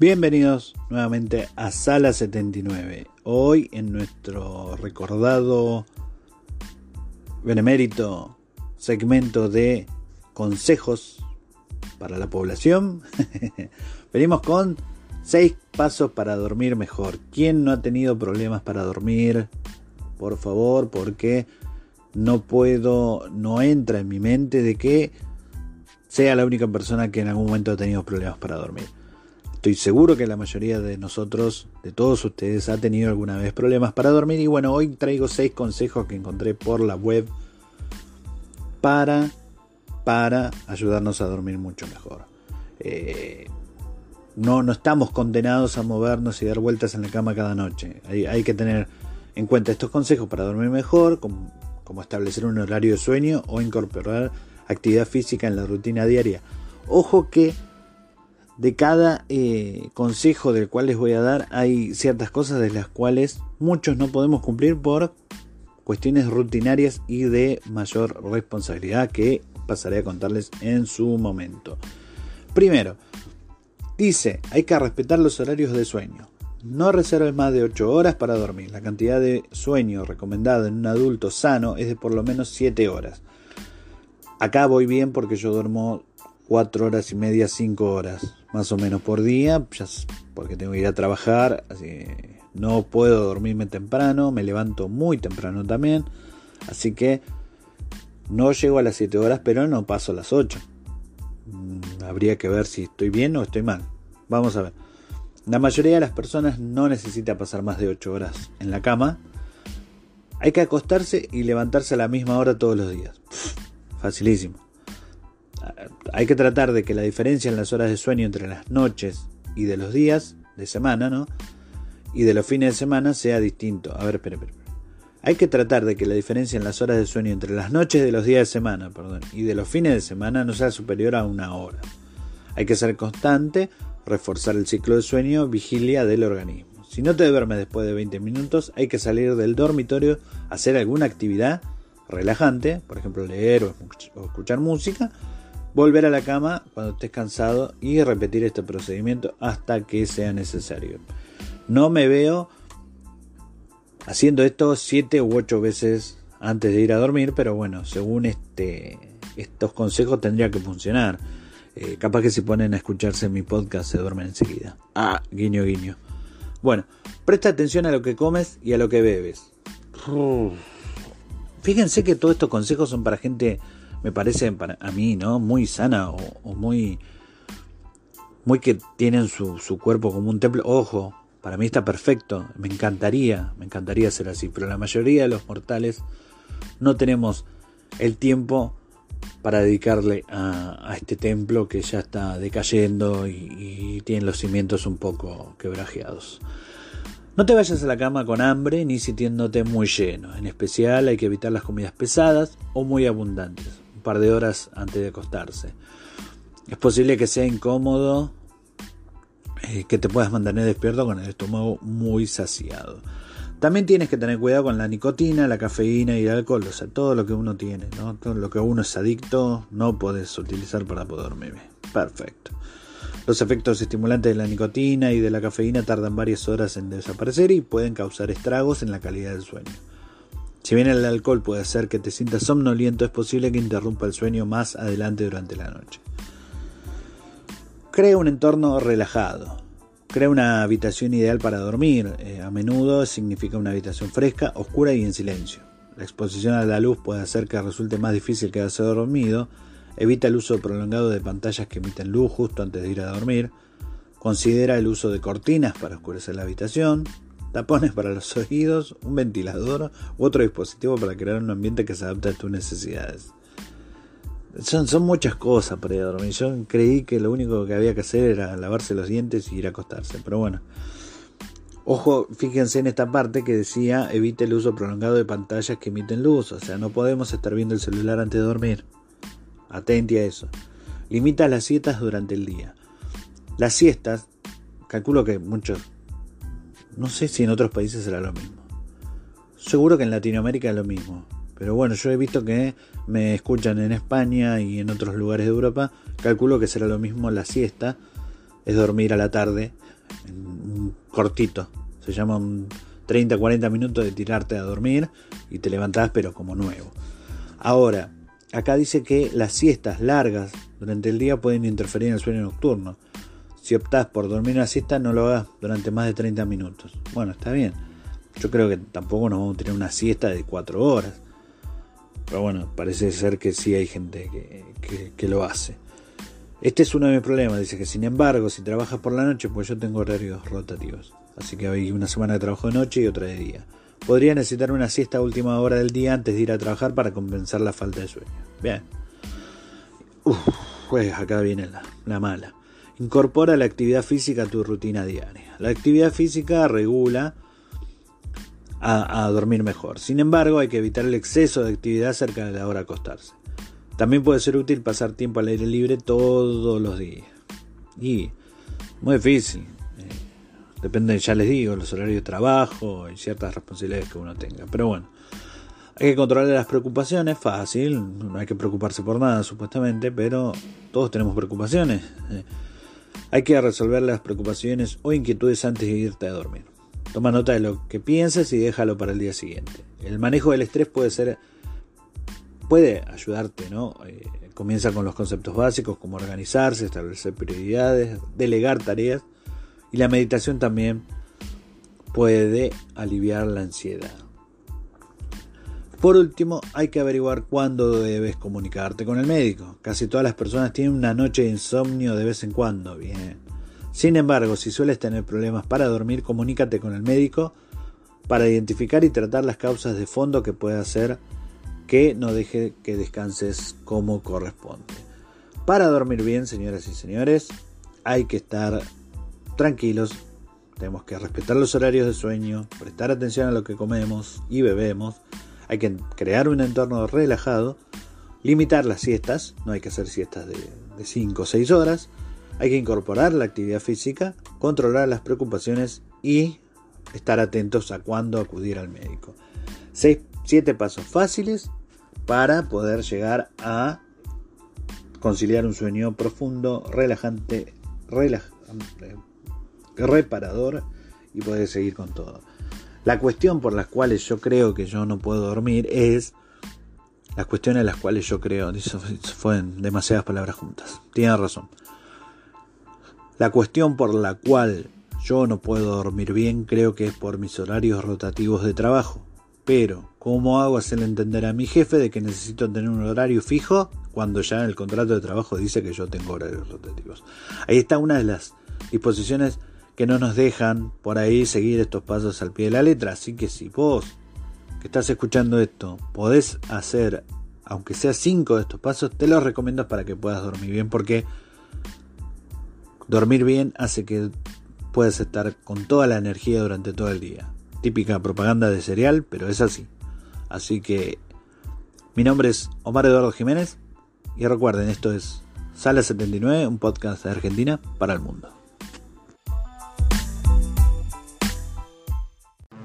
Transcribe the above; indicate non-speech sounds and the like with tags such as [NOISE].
Bienvenidos nuevamente a Sala 79. Hoy en nuestro recordado benemérito segmento de consejos para la población, [LAUGHS] venimos con 6 pasos para dormir mejor. ¿Quién no ha tenido problemas para dormir? Por favor, porque no puedo, no entra en mi mente de que sea la única persona que en algún momento ha tenido problemas para dormir. Estoy seguro que la mayoría de nosotros, de todos ustedes, ha tenido alguna vez problemas para dormir. Y bueno, hoy traigo seis consejos que encontré por la web para, para ayudarnos a dormir mucho mejor. Eh, no, no estamos condenados a movernos y dar vueltas en la cama cada noche. Hay, hay que tener en cuenta estos consejos para dormir mejor, como, como establecer un horario de sueño o incorporar actividad física en la rutina diaria. Ojo que de cada eh, consejo del cual les voy a dar hay ciertas cosas de las cuales muchos no podemos cumplir por cuestiones rutinarias y de mayor responsabilidad que pasaré a contarles en su momento. Primero, dice, hay que respetar los horarios de sueño. No reserves más de 8 horas para dormir. La cantidad de sueño recomendada en un adulto sano es de por lo menos 7 horas. Acá voy bien porque yo duermo 4 horas y media, 5 horas más o menos por día, porque tengo que ir a trabajar, así no puedo dormirme temprano, me levanto muy temprano también, así que no llego a las 7 horas, pero no paso a las 8. Mm, habría que ver si estoy bien o estoy mal. Vamos a ver. La mayoría de las personas no necesita pasar más de 8 horas en la cama. Hay que acostarse y levantarse a la misma hora todos los días. facilísimo hay que tratar de que la diferencia en las horas de sueño entre las noches y de los días de semana, ¿no? Y de los fines de semana sea distinto. A ver, espera, espera. Hay que tratar de que la diferencia en las horas de sueño entre las noches de los días de semana, perdón, y de los fines de semana no sea superior a una hora. Hay que ser constante, reforzar el ciclo de sueño, vigilia del organismo. Si no te duermes después de 20 minutos, hay que salir del dormitorio, hacer alguna actividad relajante, por ejemplo leer o escuchar música, volver a la cama cuando estés cansado y repetir este procedimiento hasta que sea necesario. No me veo haciendo esto 7 u 8 veces antes de ir a dormir, pero bueno, según este, estos consejos tendría que funcionar. Eh, capaz que si ponen a escucharse mi podcast se duermen enseguida. Ah, guiño, guiño. Bueno, presta atención a lo que comes y a lo que bebes. Fíjense que todos estos consejos son para gente me parece para, a mí, ¿no? Muy sana o, muy, muy que tienen su, su, cuerpo como un templo. Ojo, para mí está perfecto, me encantaría, me encantaría ser así, pero la mayoría de los mortales no tenemos el tiempo para dedicarle a, este templo que ya está decayendo y, y tiene los cimientos un poco quebrajeados. No te vayas a la cama con hambre ni sintiéndote muy lleno. En especial hay que evitar las comidas pesadas o muy abundantes par de horas antes de acostarse. Es posible que sea incómodo eh, que te puedas mantener despierto con el estómago muy saciado. También tienes que tener cuidado con la nicotina, la cafeína y el alcohol, o sea, todo lo que uno tiene, ¿no? Todo lo que uno es adicto, no puedes utilizar para poder dormir. Perfecto. Los efectos estimulantes de la nicotina y de la cafeína tardan varias horas en desaparecer y pueden causar estragos en la calidad del sueño. Si bien el alcohol puede hacer que te sientas somnoliento, es posible que interrumpa el sueño más adelante durante la noche. Crea un entorno relajado. Crea una habitación ideal para dormir. Eh, a menudo significa una habitación fresca, oscura y en silencio. La exposición a la luz puede hacer que resulte más difícil quedarse dormido. Evita el uso prolongado de pantallas que emiten luz justo antes de ir a dormir. Considera el uso de cortinas para oscurecer la habitación. Tapones para los oídos, un ventilador u otro dispositivo para crear un ambiente que se adapte a tus necesidades. Son, son muchas cosas para ir a dormir. Yo creí que lo único que había que hacer era lavarse los dientes y ir a acostarse. Pero bueno. Ojo, fíjense en esta parte que decía evite el uso prolongado de pantallas que emiten luz. O sea, no podemos estar viendo el celular antes de dormir. Atenti a eso. Limita las siestas durante el día. Las siestas, calculo que muchos, no sé si en otros países será lo mismo. Seguro que en Latinoamérica es lo mismo. Pero bueno, yo he visto que me escuchan en España y en otros lugares de Europa. Calculo que será lo mismo la siesta. Es dormir a la tarde. Un cortito. Se llama 30-40 minutos de tirarte a dormir y te levantás pero como nuevo. Ahora, acá dice que las siestas largas durante el día pueden interferir en el sueño nocturno. Si optás por dormir una siesta, no lo hagas durante más de 30 minutos. Bueno, está bien. Yo creo que tampoco nos vamos a tener una siesta de 4 horas. Pero bueno, parece ser que sí hay gente que, lo hace. Este es uno de mis problemas. Dice que sin embargo, si trabajas por la noche, pues yo tengo horarios rotativos. Así que hay una semana de trabajo de noche y otra de día. Podría necesitar una siesta a última hora del día antes de ir a trabajar para compensar la falta de sueño. Bien. Uf, pues acá viene la, la mala. Incorpora la actividad física a tu rutina diaria. La actividad física regula a, dormir mejor. Sin embargo, hay que evitar el exceso de actividad cerca de la hora de acostarse. También puede ser útil pasar tiempo al aire libre todos los días. Y muy difícil. Eh, depende, ya les digo, los horarios de trabajo y ciertas responsabilidades que uno tenga. Pero bueno, hay que controlar las preocupaciones, fácil, no hay que preocuparse por nada supuestamente, pero todos tenemos preocupaciones. Eh, hay que resolver las preocupaciones o inquietudes antes de irte a dormir. Toma nota de lo que piensas y déjalo para el día siguiente. El manejo del estrés puede ser puede ayudarte, ¿no? Eh, comienza con los conceptos básicos como organizarse, establecer prioridades, delegar tareas y la meditación también puede aliviar la ansiedad. Por último, hay que averiguar cuándo debes comunicarte con el médico. Casi todas las personas tienen una noche de insomnio de vez en cuando. Bien. Sin embargo, si sueles tener problemas para dormir, comunícate con el médico para identificar y tratar las causas de fondo que puede hacer que no deje que descanses como corresponde. Para dormir bien, señoras y señores, hay que estar tranquilos, tenemos que respetar los horarios de sueño, prestar atención a lo que comemos y bebemos, hay que crear un entorno relajado, limitar las siestas, no hay que hacer siestas de 5 o 6 horas, hay que incorporar la actividad física, controlar las preocupaciones y estar atentos a cuándo acudir al médico. siete pasos fáciles para poder llegar a conciliar un sueño profundo, relajante, relajante reparador y poder seguir con todo. La cuestión por las cuales yo creo que yo no puedo dormir es las cuestiones en las cuales yo creo, fueron demasiadas palabras juntas. Tiene razón. La cuestión por la cual yo no puedo dormir bien creo que es por mis horarios rotativos de trabajo. Pero, ¿cómo hago hacerle entender a mi jefe de que necesito tener un horario fijo cuando ya en el contrato de trabajo dice que yo tengo horarios rotativos? Ahí está una de las disposiciones que no nos dejan por ahí seguir estos pasos al pie de la letra. Así que si vos que estás escuchando esto podés hacer, aunque sea cinco de estos pasos, te los recomiendo para que puedas dormir bien porque Dormir bien hace que puedas estar con toda la energía durante todo el día. Típica propaganda de cereal, pero es así. Así que mi nombre es Omar Eduardo Jiménez y recuerden, esto es Sala 79, un podcast de Argentina para el mundo.